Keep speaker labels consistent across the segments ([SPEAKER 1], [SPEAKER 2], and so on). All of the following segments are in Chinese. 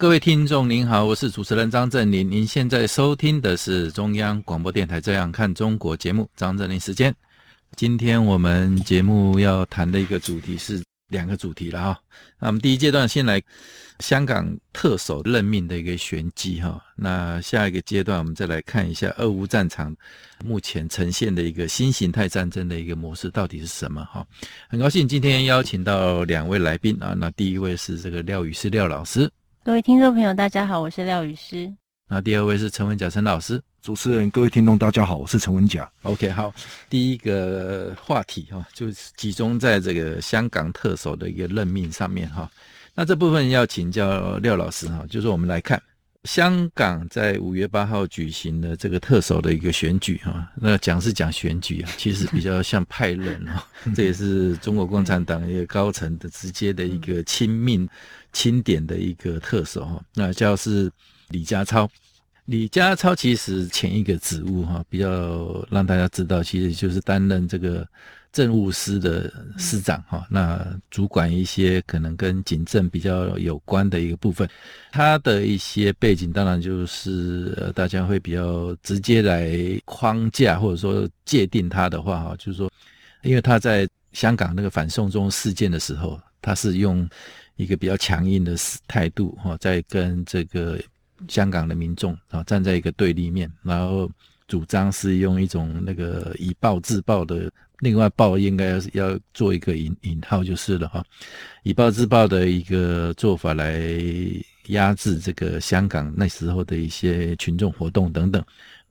[SPEAKER 1] 各位听众您好，我是主持人张振林。您现在收听的是中央广播电台《这样看中国》节目，张振林时间。今天我们节目要谈的一个主题是两个主题了哈。那我们第一阶段先来香港特首任命的一个玄机哈。那下一个阶段我们再来看一下俄乌战场目前呈现的一个新形态战争的一个模式到底是什么哈。很高兴今天邀请到两位来宾啊。那第一位是这个廖宇师廖老师，
[SPEAKER 2] 各位听众朋友大家好，我是廖雨师。
[SPEAKER 1] 那第二位是陈文甲陈老师。
[SPEAKER 3] 主持人，各位听众，大家好，我是陈文甲。
[SPEAKER 1] OK，好，第一个话题哈，就集中在这个香港特首的一个任命上面哈。那这部分要请教廖老师哈，就是我们来看香港在五月八号举行的这个特首的一个选举哈。那讲是讲选举啊，其实比较像派任哈，这也是中国共产党一个高层的直接的一个亲命钦点的一个特首哈。那叫是李家超。李家超其实前一个职务哈，比较让大家知道，其实就是担任这个政务司的司长哈，那主管一些可能跟警政比较有关的一个部分。他的一些背景，当然就是呃，大家会比较直接来框架或者说界定他的话哈，就是说，因为他在香港那个反送中事件的时候，他是用一个比较强硬的态度哈，在跟这个。香港的民众啊，站在一个对立面，然后主张是用一种那个以暴制暴的，另外暴应该要要做一个引引号就是了哈，以暴制暴的一个做法来压制这个香港那时候的一些群众活动等等。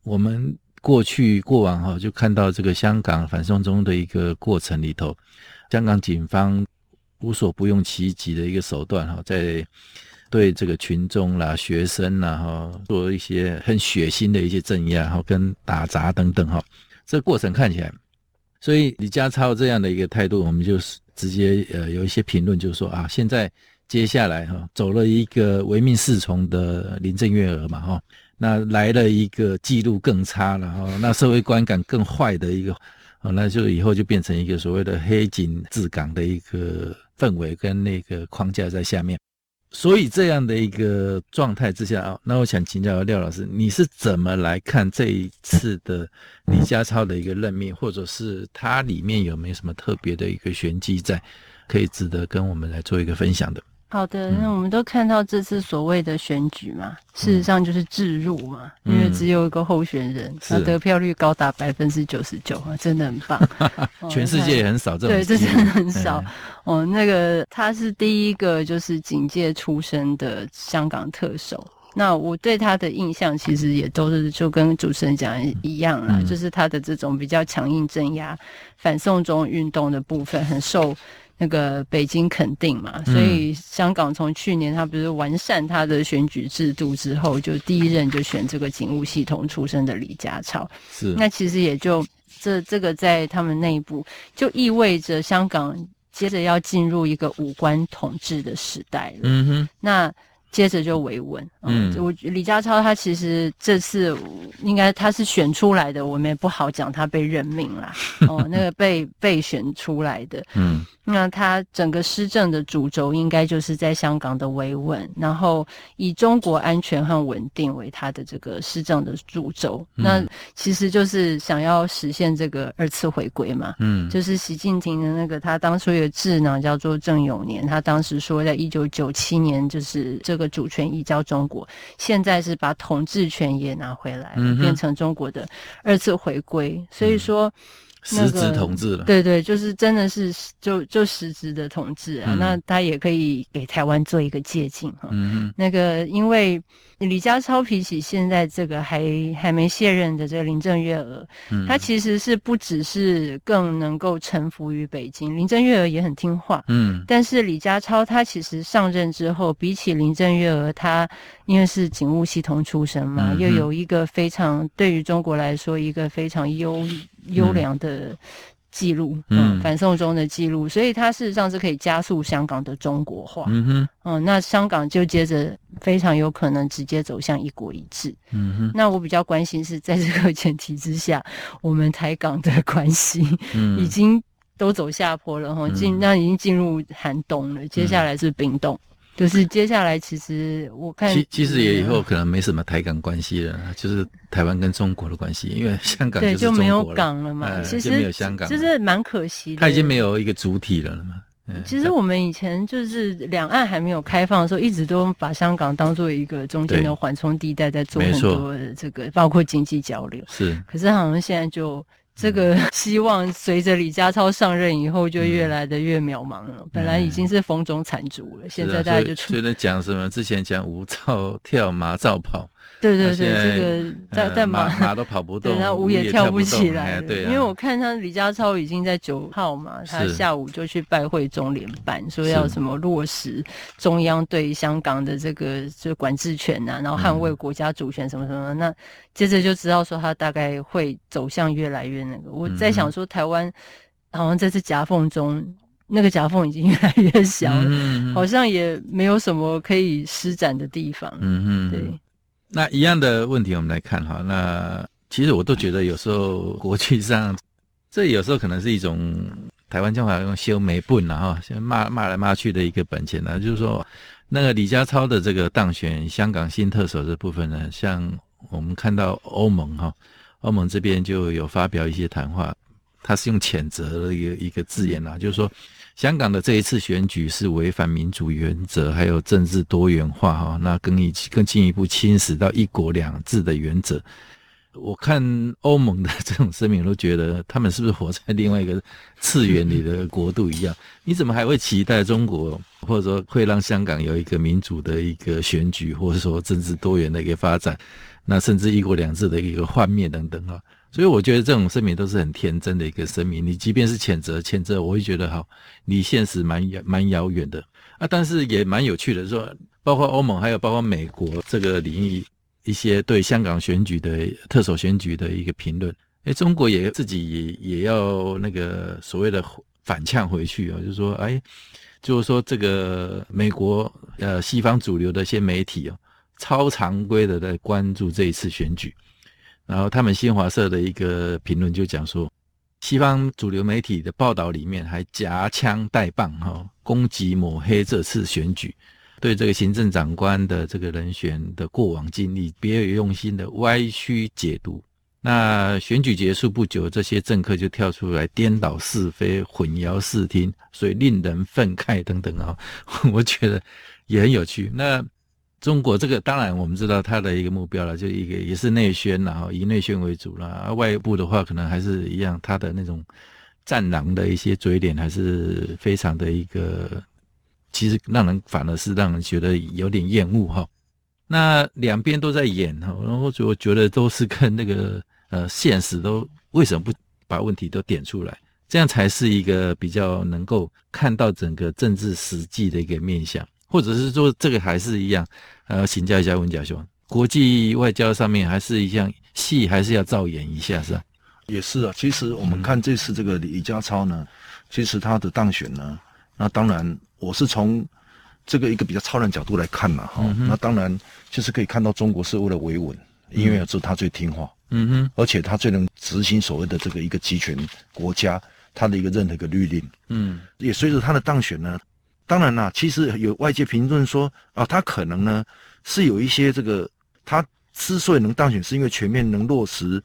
[SPEAKER 1] 我们过去过往哈，就看到这个香港反送中的一个过程里头，香港警方无所不用其极的一个手段哈，在。对这个群众啦、学生啦，哈，做一些很血腥的一些镇压，哈，跟打砸等等，哈，这过程看起来，所以李家超这样的一个态度，我们就是直接呃有一些评论，就是说啊，现在接下来哈，走了一个唯命是从的林郑月娥嘛，哈，那来了一个记录更差了，哈，那社会观感更坏的一个，那就以后就变成一个所谓的黑警治港的一个氛围跟那个框架在下面。所以这样的一个状态之下啊，那我想请教廖老师，你是怎么来看这一次的李家超的一个任命，或者是它里面有没有什么特别的一个玄机在，可以值得跟我们来做一个分享的？
[SPEAKER 2] 好的，那我们都看到这次所谓的选举嘛，嗯、事实上就是置入嘛，嗯、因为只有一个候选人，他、嗯、得票率高达百分之九十九啊，真的很棒。
[SPEAKER 1] 全世界也很少这种，
[SPEAKER 2] 对，这真的很少。哦，那个他是第一个就是警界出身的香港特首，那我对他的印象其实也都是就跟主持人讲一样啦，嗯、就是他的这种比较强硬镇压反送中运动的部分很受。那个北京肯定嘛，所以香港从去年他不是完善他的选举制度之后，就第一任就选这个警务系统出身的李家超。是，那其实也就这这个在他们内部就意味着香港接着要进入一个五官统治的时代了。嗯哼，那。接着就维稳，嗯，我李家超他其实这次应该他是选出来的，我们也不好讲他被任命啦，哦，那个被被选出来的，嗯，那他整个施政的主轴应该就是在香港的维稳，然后以中国安全和稳定为他的这个施政的主轴，嗯、那其实就是想要实现这个二次回归嘛，嗯，就是习近平的那个他当初有个智囊叫做郑永年，他当时说在一九九七年就是这个。个主权移交中国，现在是把统治权也拿回来，变成中国的二次回归。所以说，
[SPEAKER 1] 实质统治了，
[SPEAKER 2] 对对，就是真的是就就实质的统治啊。嗯、那他也可以给台湾做一个借鉴哈。嗯嗯。那个，因为李家超比起现在这个还还没卸任的这个林郑月娥，嗯，他其实是不只是更能够臣服于北京，林郑月娥也很听话，嗯。但是李家超他其实上任之后，比起林郑月娥，他因为是警务系统出身嘛，嗯、又有一个非常对于中国来说一个非常优。优良的记录，嗯，嗯，反送中的记录，所以它事实上是可以加速香港的中国化，嗯哼，嗯，那香港就接着非常有可能直接走向一国一制，嗯哼，那我比较关心是在这个前提之下，我们台港的关系，嗯，已经都走下坡了哈，进、嗯、那已经进入寒冬了，接下来是冰冻。嗯就是接下来，其实我看，
[SPEAKER 1] 其其实也以后可能没什么台港关系了，就是台湾跟中国的关系，因为香港对，就没有
[SPEAKER 2] 港了嘛，
[SPEAKER 1] 哎、
[SPEAKER 2] 其实
[SPEAKER 1] 就没有香港，
[SPEAKER 2] 就是蛮可惜的。
[SPEAKER 1] 它已经没有一个主体了嘛。
[SPEAKER 2] 其实我们以前就是两岸还没有开放的时候，一直都把香港当做一个中间的缓冲地带，在做很多的这个，包括经济交流。
[SPEAKER 1] 是，
[SPEAKER 2] 可是好像现在就。这个 希望随着李家超上任以后，就越来的越渺茫了。嗯、本来已经是风中残烛了，嗯、现在大家就出。
[SPEAKER 1] 所以讲什么？之前讲无照跳，马照跑。
[SPEAKER 2] 对对对，这个在在马
[SPEAKER 1] 马都跑不动，
[SPEAKER 2] 对，然后舞也跳不起来。
[SPEAKER 1] 对，
[SPEAKER 2] 因为我看他李家超已经在九号嘛，他下午就去拜会中联办，说要什么落实中央对香港的这个就管制权呐，然后捍卫国家主权什么什么。那接着就知道说他大概会走向越来越那个。我在想说，台湾好像在这夹缝中，那个夹缝已经 越来越小了，好像也没有什么可以施展的地方。嗯嗯，对。
[SPEAKER 1] 那一样的问题，我们来看哈。那其实我都觉得有时候国际上，这有时候可能是一种台湾讲法用修眉棍了哈，先骂骂来骂去的一个本钱呢。就是说，那个李家超的这个当选香港新特首这部分呢，像我们看到欧盟哈，欧盟这边就有发表一些谈话，他是用谴责的一个一个字眼啊，就是说。香港的这一次选举是违反民主原则，还有政治多元化哈，那更一更进一步侵蚀到一国两制的原则。我看欧盟的这种声明，都觉得他们是不是活在另外一个次元里的国度一样？你怎么还会期待中国，或者说会让香港有一个民主的一个选举，或者说政治多元的一个发展，那甚至一国两制的一个幻灭等等啊？所以我觉得这种声明都是很天真的一个声明。你即便是谴责，谴责我会觉得好，离现实蛮遥蛮遥远的啊。但是也蛮有趣的，说包括欧盟，还有包括美国这个领域一些对香港选举的特首选举的一个评论，诶，中国也自己也也要那个所谓的反呛回去啊，就是说，哎，就是说这个美国呃西方主流的一些媒体哦，超常规的在关注这一次选举。然后他们新华社的一个评论就讲说，西方主流媒体的报道里面还夹枪带棒哈，攻击抹黑这次选举，对这个行政长官的这个人选的过往经历别有用心的歪曲解读。那选举结束不久，这些政客就跳出来颠倒是非、混淆视听，所以令人愤慨等等啊，我觉得也很有趣。那。中国这个当然我们知道它的一个目标了，就一个也是内宣，然后以内宣为主了。外部的话，可能还是一样，它的那种战狼的一些嘴脸，还是非常的一个，其实让人反而是让人觉得有点厌恶哈。那两边都在演哈，然后我觉得都是跟那个呃现实都为什么不把问题都点出来，这样才是一个比较能够看到整个政治实际的一个面向。或者是说这个还是一样，呃，请教一下温家兄，国际外交上面还是一样戏，还是要照演一下，是吧？
[SPEAKER 3] 也是啊。其实我们看这次这个李家超呢，嗯、其实他的当选呢，那当然我是从这个一个比较超然角度来看嘛，哈、嗯。那当然就是可以看到中国是为了维稳，嗯、因为只有他最听话，嗯哼，而且他最能执行所谓的这个一个集权国家他的一个任何一个律令，嗯，也随着他的当选呢。当然啦，其实有外界评论说啊，他可能呢是有一些这个，他之所以能当选，是因为全面能落实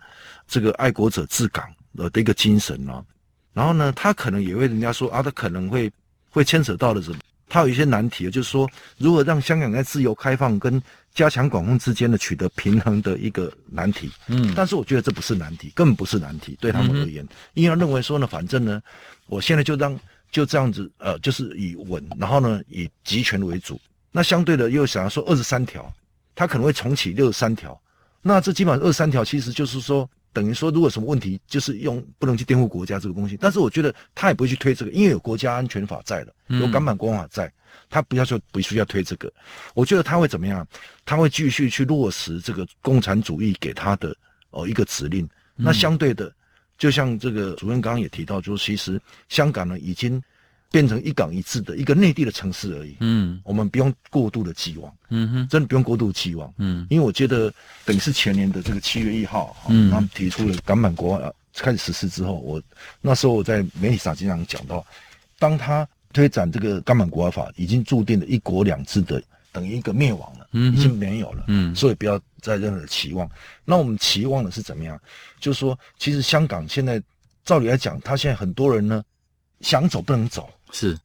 [SPEAKER 3] 这个爱国者治港的的一个精神啊。然后呢，他可能也会人家说啊，他可能会会牵扯到的是他有一些难题，就是说如何让香港在自由开放跟加强管控之间的取得平衡的一个难题。嗯，但是我觉得这不是难题，根本不是难题，对他们而言，嗯、因为他认为说呢，反正呢，我现在就让就这样子，呃，就是以稳，然后呢以集权为主。那相对的又想要说二十三条，他可能会重启六十三条。那这基本上二十三条其实就是说。等于说，如果什么问题，就是用不能去颠覆国家这个东西。但是我觉得他也不会去推这个，因为有国家安全法在了，有港版国安法在，他不要说不需要推这个。我觉得他会怎么样？他会继续去落实这个共产主义给他的哦一个指令。那相对的，就像这个主任刚刚也提到，就是其实香港呢已经。变成一港一制的一个内地的城市而已。嗯，我们不用过度的期望。嗯哼，真的不用过度期望。嗯，因为我觉得等于是前年的这个七月一号，嗯，他们提出了港版国安开始实施之后，我那时候我在媒体上经常讲到，当他推展这个港版国安法，已经注定了一国两制的等于一个灭亡了。嗯，已经没有了。嗯，所以不要再任何的期望。那我们期望的是怎么样？就是说，其实香港现在照理来讲，他现在很多人呢想走不能走。
[SPEAKER 1] 是，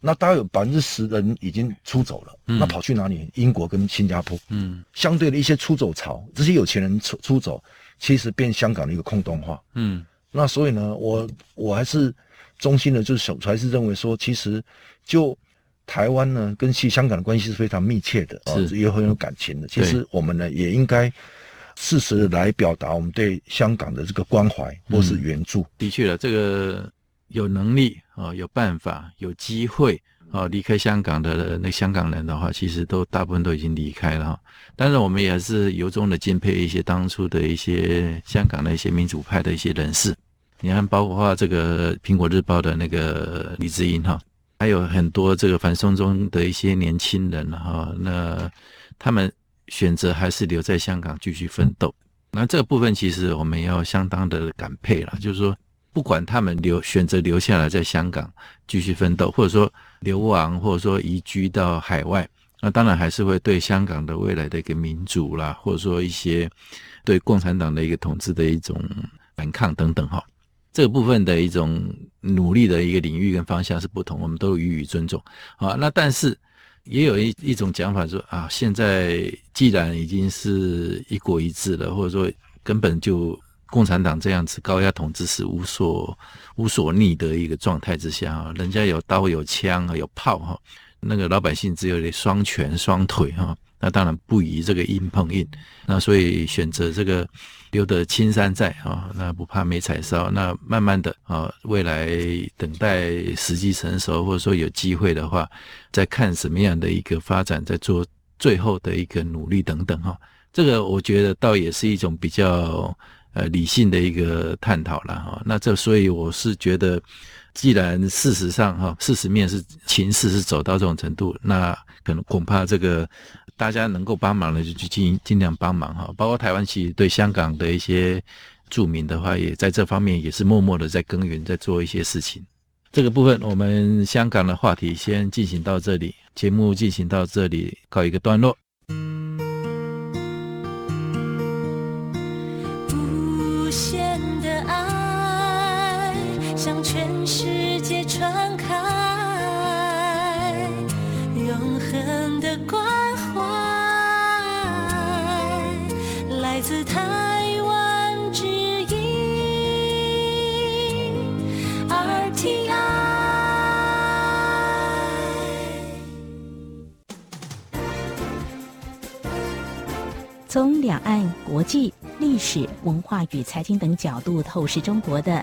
[SPEAKER 3] 那大概有百分之十的人已经出走了，嗯、那跑去哪里？英国跟新加坡。嗯，相对的一些出走潮，这些有钱人出出走，其实变香港的一个空洞化。嗯，那所以呢，我我还是衷心的，就是小还是认为说，其实就台湾呢跟其香港的关系是非常密切的，是也很有感情的。其实我们呢也应该适时的来表达我们对香港的这个关怀或是援助。
[SPEAKER 1] 嗯、的确了，这个。有能力啊，有办法，有机会啊，离开香港的那香港人的话，其实都大部分都已经离开了哈。但是我们也是由衷的敬佩一些当初的一些香港的一些民主派的一些人士。你看，包括这个《苹果日报》的那个李志英哈，还有很多这个反送中的一些年轻人哈，那他们选择还是留在香港继续奋斗。那这个部分其实我们要相当的感佩了，就是说。不管他们留选择留下来在香港继续奋斗，或者说流亡，或者说移居到海外，那当然还是会对香港的未来的一个民主啦，或者说一些对共产党的一个统治的一种反抗等等哈，这部分的一种努力的一个领域跟方向是不同，我们都予以尊重啊。那但是也有一一种讲法说啊，现在既然已经是一国一制了，或者说根本就。共产党这样子高压统治是无所无所逆的一个状态之下啊，人家有刀有枪有炮哈，那个老百姓只有双拳双腿哈，那当然不宜这个硬碰硬，那所以选择这个留得青山在啊，那不怕没柴烧，那慢慢的啊，未来等待时机成熟或者说有机会的话，再看什么样的一个发展，再做最后的一个努力等等哈，这个我觉得倒也是一种比较。呃，理性的一个探讨了哈，那这所以我是觉得，既然事实上哈，事实面是情势是走到这种程度，那可能恐怕这个大家能够帮忙的就去尽尽量帮忙哈，包括台湾其实对香港的一些著名的话，也在这方面也是默默的在耕耘，在做一些事情。这个部分我们香港的话题先进行到这里，节目进行到这里告一个段落。
[SPEAKER 4] 向全世界传开，永恒的关怀，来自台湾之音 RTI。从两岸、国际、历史、文化与财经等角度透视中国的。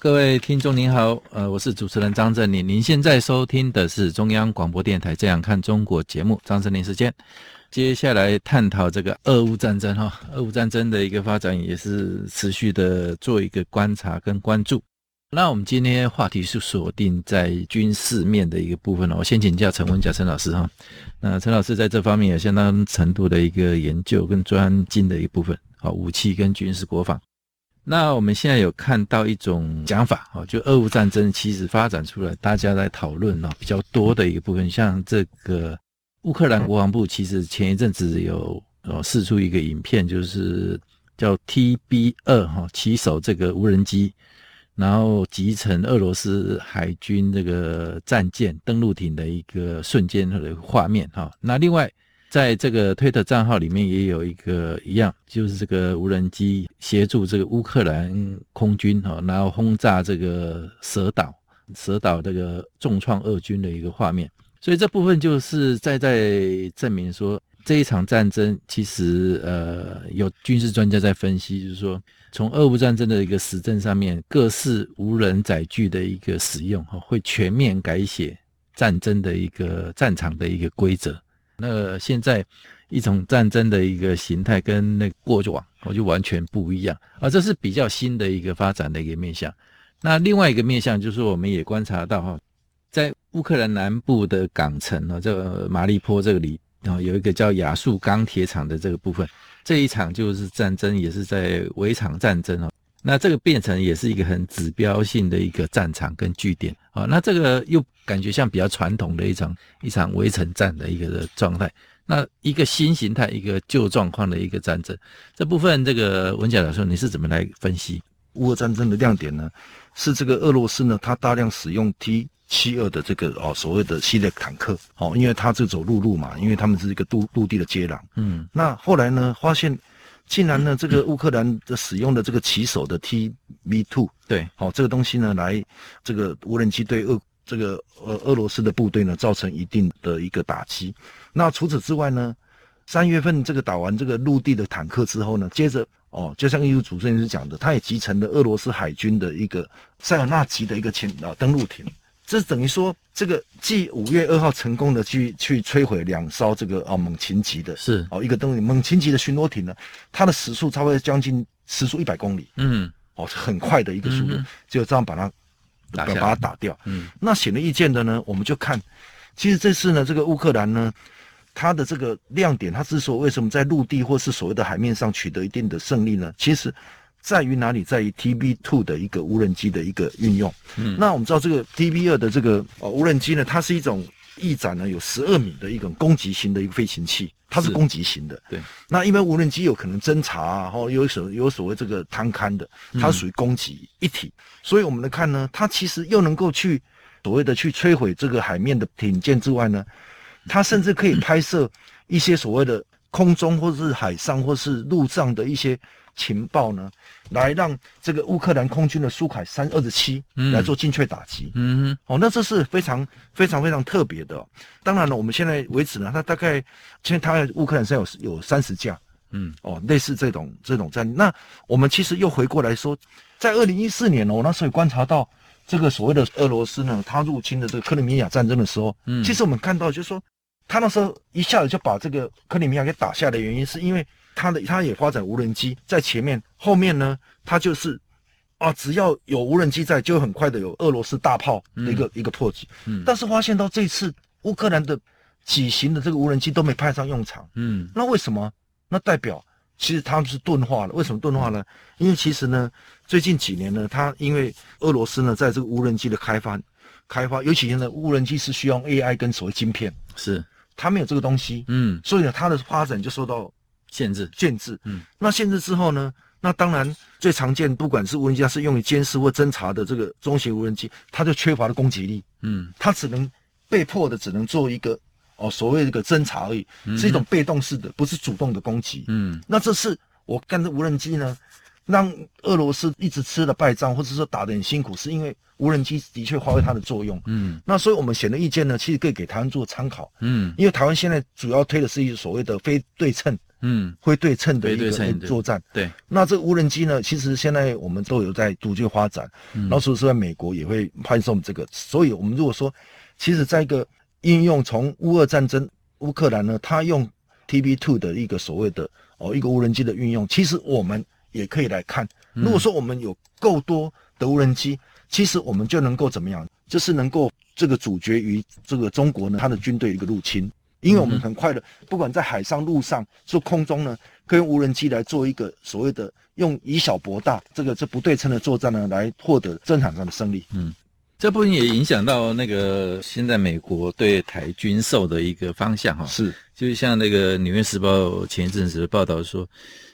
[SPEAKER 1] 各位听众您好，呃，我是主持人张振宁，您现在收听的是中央广播电台《这样看中国》节目，张振宁时间。接下来探讨这个俄乌战争哈，俄乌战争的一个发展也是持续的做一个观察跟关注。那我们今天话题是锁定在军事面的一个部分了。我先请教陈文甲陈老师哈。那陈老师在这方面有相当程度的一个研究跟专精的一部分，好，武器跟军事国防。那我们现在有看到一种讲法，哦，就俄乌战争其实发展出来，大家在讨论啊比较多的一个部分，像这个。乌克兰国防部其实前一阵子有呃释出一个影片，就是叫 TB 二哈骑手这个无人机，然后集成俄罗斯海军这个战舰登陆艇的一个瞬间的画面哈。那另外在这个推特账号里面也有一个一样，就是这个无人机协助这个乌克兰空军哈，然后轰炸这个蛇岛，蛇岛这个重创俄军的一个画面。所以这部分就是在在证明说，这一场战争其实呃有军事专家在分析，就是说从俄乌战争的一个实证上面，各式无人载具的一个使用哈，会全面改写战争的一个战场的一个规则。那现在一种战争的一个形态跟那过往我就完全不一样啊，这是比较新的一个发展的一个面向。那另外一个面向就是我们也观察到哈。在乌克兰南部的港城呢，这个马利坡这里啊，有一个叫亚速钢铁厂的这个部分，这一场就是战争，也是在围场战争哦。那这个变成也是一个很指标性的一个战场跟据点啊。那这个又感觉像比较传统的一场一场围城战的一个的状态。那一个新形态，一个旧状况的一个战争，这部分这个文甲老师，你是怎么来分析
[SPEAKER 3] 乌俄战争的亮点呢？是这个俄罗斯呢，它大量使用 T。七二的这个哦，所谓的系列坦克哦，因为它是走陆路嘛，因为他们是一个陆陆地的接壤。嗯，那后来呢，发现竟然呢，这个乌克兰的使用的这个骑手的 TB two，对，哦，这个东西呢，来这个无人机对俄这个呃俄罗斯的部队呢，造成一定的一个打击。那除此之外呢，三月份这个打完这个陆地的坦克之后呢，接着哦，就像艺术主持人是讲的，他也集成了俄罗斯海军的一个塞尔纳级的一个潜啊登陆艇。这等于说，这个继五月二号成功的去去摧毁两艘这个啊猛禽级的，是哦一个登陆猛禽级的巡逻艇呢，它的时速差不多将近时速一百公里，嗯，哦很快的一个速度，就这样把它打把它打掉，嗯，那显而易见的呢，我们就看，其实这次呢，这个乌克兰呢，它的这个亮点，它之所以为什么在陆地或是所谓的海面上取得一定的胜利呢？其实。在于哪里？在于 TB two 的一个无人机的一个运用。嗯，那我们知道这个 TB 二的这个呃无人机呢，它是一种翼展呢有十二米的一种攻击型的一个飞行器，它是攻击型的。对。那因为无人机有可能侦察啊，或有所有所谓这个探勘的，它属于攻击一体。嗯、所以我们来看呢，它其实又能够去所谓的去摧毁这个海面的艇舰之外呢，它甚至可以拍摄一些所谓的空中或者是海上或是陆上的一些。情报呢，来让这个乌克兰空军的苏凯三二十七来做精确打击。嗯，哦，那这是非常非常非常特别的、哦。当然了，我们现在为止呢，它大概现在它乌克兰现在有有三十架。嗯，哦，类似这种这种战力。那我们其实又回过来说，在二零一四年哦，那时候观察到这个所谓的俄罗斯呢，他入侵的这个克里米亚战争的时候，嗯，其实我们看到就是说，他那时候一下子就把这个克里米亚给打下的原因，是因为。他的他也发展无人机在前面，后面呢，他就是啊，只要有无人机在，就很快的有俄罗斯大炮的一个、嗯、一个破击。嗯，但是发现到这次乌克兰的几型的这个无人机都没派上用场。嗯，那为什么？那代表其实他们是钝化了。为什么钝化呢？因为其实呢，最近几年呢，他因为俄罗斯呢，在这个无人机的开发开发，尤其现在无人机是需要 AI 跟所谓晶片，是他没有这个东西。嗯，所以呢，它的发展就受到。限制，限制，嗯，那限制之后呢？那当然最常见，不管是无人机，它是用于监视或侦察的这个中型无人机，它就缺乏了攻击力，嗯，它只能被迫的只能做一个哦所谓的一个侦察而已，是一种被动式的，不是主动的攻击，嗯，那这是我干的无人机呢，让俄罗斯一直吃了败仗，或者说打得很辛苦，是因为无人机的确发挥它的作用。嗯，那所以我们选的意见呢，其实可以给台湾做参考。嗯，因为台湾现在主要推的是一个所谓的非对称，嗯，会对称的一个作战。对，那这个无人机呢，其实现在我们都有在逐渐发展。嗯，然后说实在，美国也会派送这个。所以我们如果说，其实在一个应用从乌俄战争，乌克兰呢，它用 TB Two 的一个所谓的哦一个无人机的运用，其实我们。也可以来看，如果说我们有够多的无人机，嗯、其实我们就能够怎么样？就是能够这个阻绝于这个中国呢，他的军队一个入侵，因为我们很快的，不管在海上、陆上、做空中呢，可以用无人机来做一个所谓的用以小博大，这个这不对称的作战呢，来获得战场上的胜利。嗯，
[SPEAKER 1] 这部分也影响到那个现在美国对台军售的一个方向哈。
[SPEAKER 3] 是，
[SPEAKER 1] 就像那个《纽约时报》前一阵子的报道说。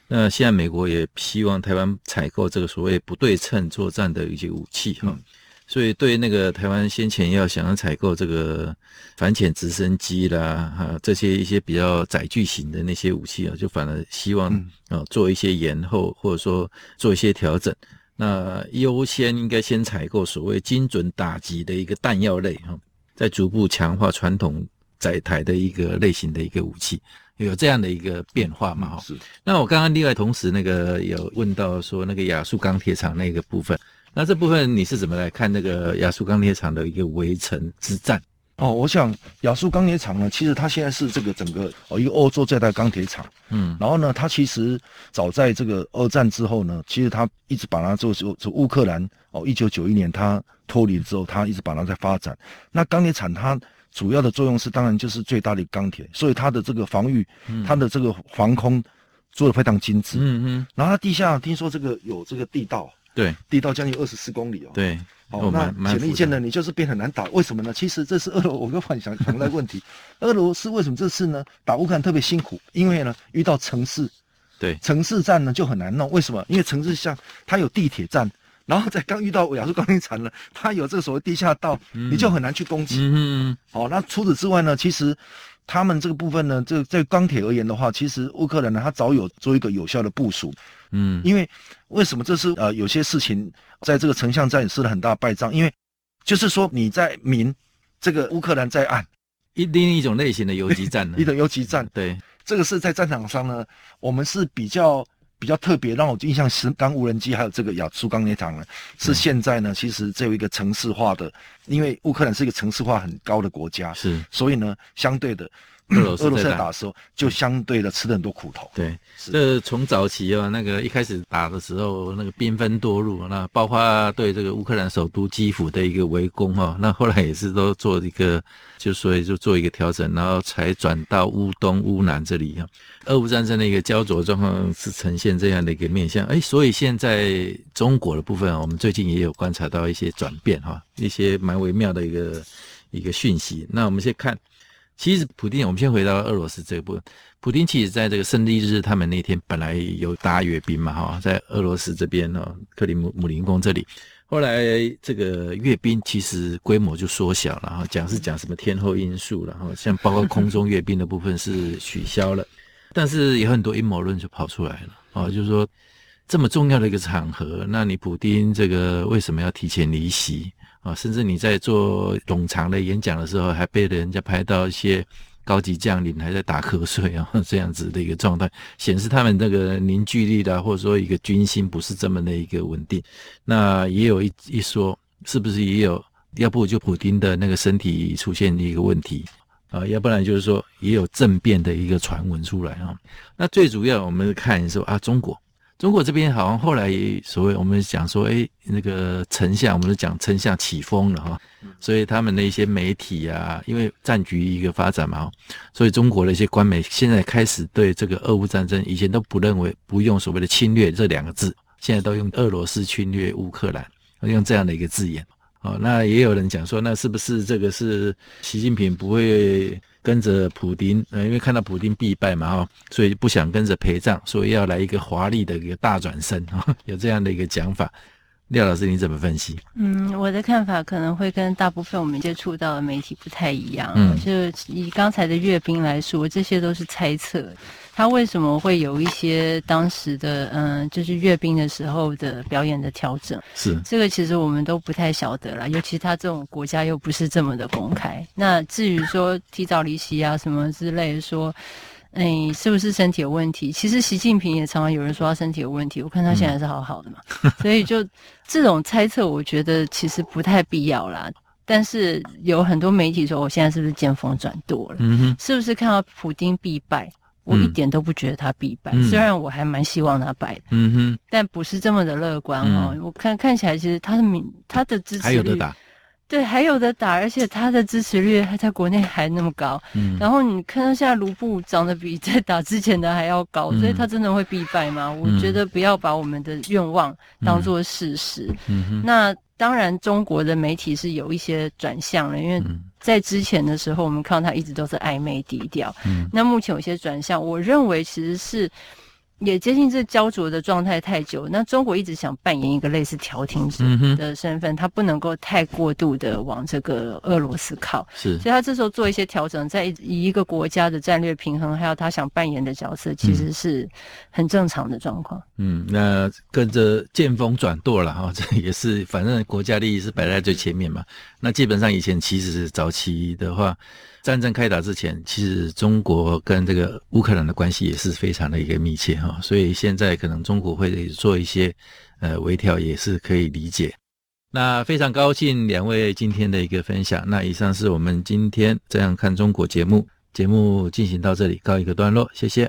[SPEAKER 1] 那现在美国也希望台湾采购这个所谓不对称作战的一些武器哈，嗯、所以对那个台湾先前要想要采购这个反潜直升机啦哈，这些一些比较载具型的那些武器啊，就反而希望啊做一些延后或者说做一些调整。那优先应该先采购所谓精准打击的一个弹药类哈，再逐步强化传统载台的一个类型的一个武器。有这样的一个变化嘛？哈、嗯，是。那我刚刚另外同时那个有问到说那个亚速钢铁厂那个部分，那这部分你是怎么来看那个亚速钢铁厂的一个围城之战？
[SPEAKER 3] 哦，我想亚速钢铁厂呢，其实它现在是这个整个哦一个欧洲最大钢铁厂，嗯，然后呢，它其实早在这个二战之后呢，其实它一直把它做做做乌克兰哦，一九九一年它脱离之后，它一直把它在发展。那钢铁厂它。主要的作用是，当然就是最大的钢铁，所以它的这个防御，嗯、它的这个防空做得非常精致。嗯嗯。然后它地下听说这个有这个地道，
[SPEAKER 1] 对，
[SPEAKER 3] 地道将近二十四公里哦。
[SPEAKER 1] 对。
[SPEAKER 3] 好，那显而易见呢，你就是变很难打。为什么呢？其实这是俄罗，我跟幻想想的问题。俄罗斯为什么这次呢打乌克兰特别辛苦？因为呢遇到城市，
[SPEAKER 1] 对，
[SPEAKER 3] 城市战呢就很难弄。为什么？因为城市像它有地铁站。然后在刚遇到亚速钢铁厂呢，它有这个所谓地下道，嗯、你就很难去攻击。嗯，好，那除此之外呢，其实他们这个部分呢，这在钢铁而言的话，其实乌克兰呢，它早有做一个有效的部署。嗯，因为为什么这是呃有些事情在这个城乡战也失了很大败仗？因为就是说你在明，这个乌克兰在暗，
[SPEAKER 1] 一另一种类型的游击战 呢，
[SPEAKER 3] 一种游击战。对，这个是在战场上呢，我们是比较。比较特别让我印象深当无人机还有这个亚速钢铁厂呢，是现在呢，其实这有一个城市化的，因为乌克兰是一个城市化很高的国家，是，所以呢，相对的。俄罗斯在打的时候，就相对的吃了很多苦头。
[SPEAKER 1] 对，这从早期啊，那个一开始打的时候，那个兵分多路，那包括对这个乌克兰首都基辅的一个围攻哈，那后来也是都做一个，就所以就做一个调整，然后才转到乌东、乌南这里哈。俄乌战争的一个焦灼状况是呈现这样的一个面向，哎，所以现在中国的部分，我们最近也有观察到一些转变哈，一些蛮微妙的一个一个讯息。那我们先看。其实，普丁，我们先回到俄罗斯这一部分。普丁其实在这个胜利日，他们那天本来有搭阅兵嘛，哈，在俄罗斯这边哦，克里姆林宫这里。后来这个阅兵其实规模就缩小了，哈讲是讲什么天候因素，然后像包括空中阅兵的部分是取消了，但是有很多阴谋论就跑出来了，啊，就是说这么重要的一个场合，那你普丁这个为什么要提前离席？啊，甚至你在做冗长的演讲的时候，还被人家拍到一些高级将领还在打瞌睡啊，这样子的一个状态，显示他们这个凝聚力的，或者说一个军心不是这么的一个稳定。那也有一一说，是不是也有？要不就普丁的那个身体出现一个问题啊，要不然就是说也有政变的一个传闻出来啊。那最主要我们看说啊，中国。中国这边好像后来所谓我们讲说，哎，那个丞相，我们就讲丞相起风了哈，所以他们的一些媒体啊，因为战局一个发展嘛，所以中国的一些官媒现在开始对这个俄乌战争，以前都不认为不用所谓的侵略这两个字，现在都用俄罗斯侵略乌克兰，用这样的一个字眼。哦，那也有人讲说，那是不是这个是习近平不会？跟着普丁，呃，因为看到普丁必败嘛，哈，所以不想跟着陪葬，所以要来一个华丽的一个大转身，哈，有这样的一个讲法。廖老师，你怎么分析？
[SPEAKER 2] 嗯，我的看法可能会跟大部分我们接触到的媒体不太一样。嗯，就以刚才的阅兵来说，这些都是猜测。他为什么会有一些当时的嗯，就是阅兵的时候的表演的调整？
[SPEAKER 1] 是
[SPEAKER 2] 这个其实我们都不太晓得啦，尤其他这种国家又不是这么的公开。那至于说提早离席啊什么之类的说。哎，是不是身体有问题？其实习近平也常常有人说他身体有问题，我看他现在是好好的嘛。嗯、所以就这种猜测，我觉得其实不太必要啦。但是有很多媒体说，我现在是不是见风转舵了？嗯哼，是不是看到普丁必败？我一点都不觉得他必败，嗯、虽然我还蛮希望他败的。嗯哼，但不是这么的乐观哦。嗯、我看看起来，其实他的民他的支持率还有的打。对，还有的打，而且他的支持率还在国内还那么高。嗯，然后你看到现在卢布涨得比在打之前的还要高，嗯、所以他真的会必败吗？嗯、我觉得不要把我们的愿望当做事实。嗯哼，那当然，中国的媒体是有一些转向了，因为在之前的时候，我们看到他一直都是暧昧低调。嗯，那目前有些转向，我认为其实是。也接近这焦灼的状态太久，那中国一直想扮演一个类似调停者的身份，他、嗯、不能够太过度的往这个俄罗斯靠，是，所以他这时候做一些调整，在以一个国家的战略平衡，还有他想扮演的角色，其实是很正常的状况。
[SPEAKER 1] 嗯，那跟着见风转舵了哈，这也是反正国家利益是摆在最前面嘛。那基本上以前其实早期的话。战争开打之前，其实中国跟这个乌克兰的关系也是非常的一个密切哈，所以现在可能中国会做一些呃微调，也是可以理解。那非常高兴两位今天的一个分享。那以上是我们今天这样看中国节目，节目进行到这里告一个段落，
[SPEAKER 4] 谢谢。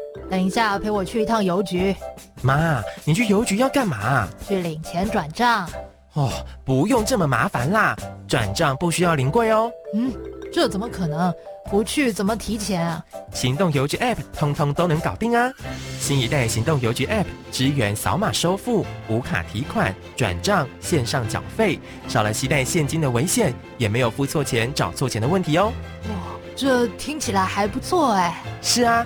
[SPEAKER 5] 等一下，陪我去一趟邮局。
[SPEAKER 6] 妈，你去邮局要干嘛？
[SPEAKER 5] 去领钱转账。
[SPEAKER 6] 哦，不用这么麻烦啦，转账不需要临柜哦。
[SPEAKER 5] 嗯，这怎么可能？不去怎么提钱啊？
[SPEAKER 6] 行动邮局 App 通通都能搞定啊！新一代行动邮局 App 支援扫码收付、无卡提款、转账、线上缴费，少了携带现金的危险，也没有付错钱、找错钱的问题哦。
[SPEAKER 5] 哇，这听起来还不错哎。
[SPEAKER 6] 是啊。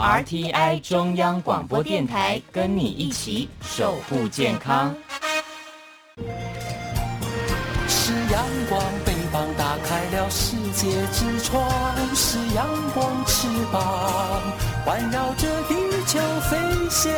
[SPEAKER 7] RTI 中央广播电台，跟你一起守护健康。
[SPEAKER 8] 是阳光，翅膀打开了世界之窗；是阳光，翅膀环绕着地球飞翔。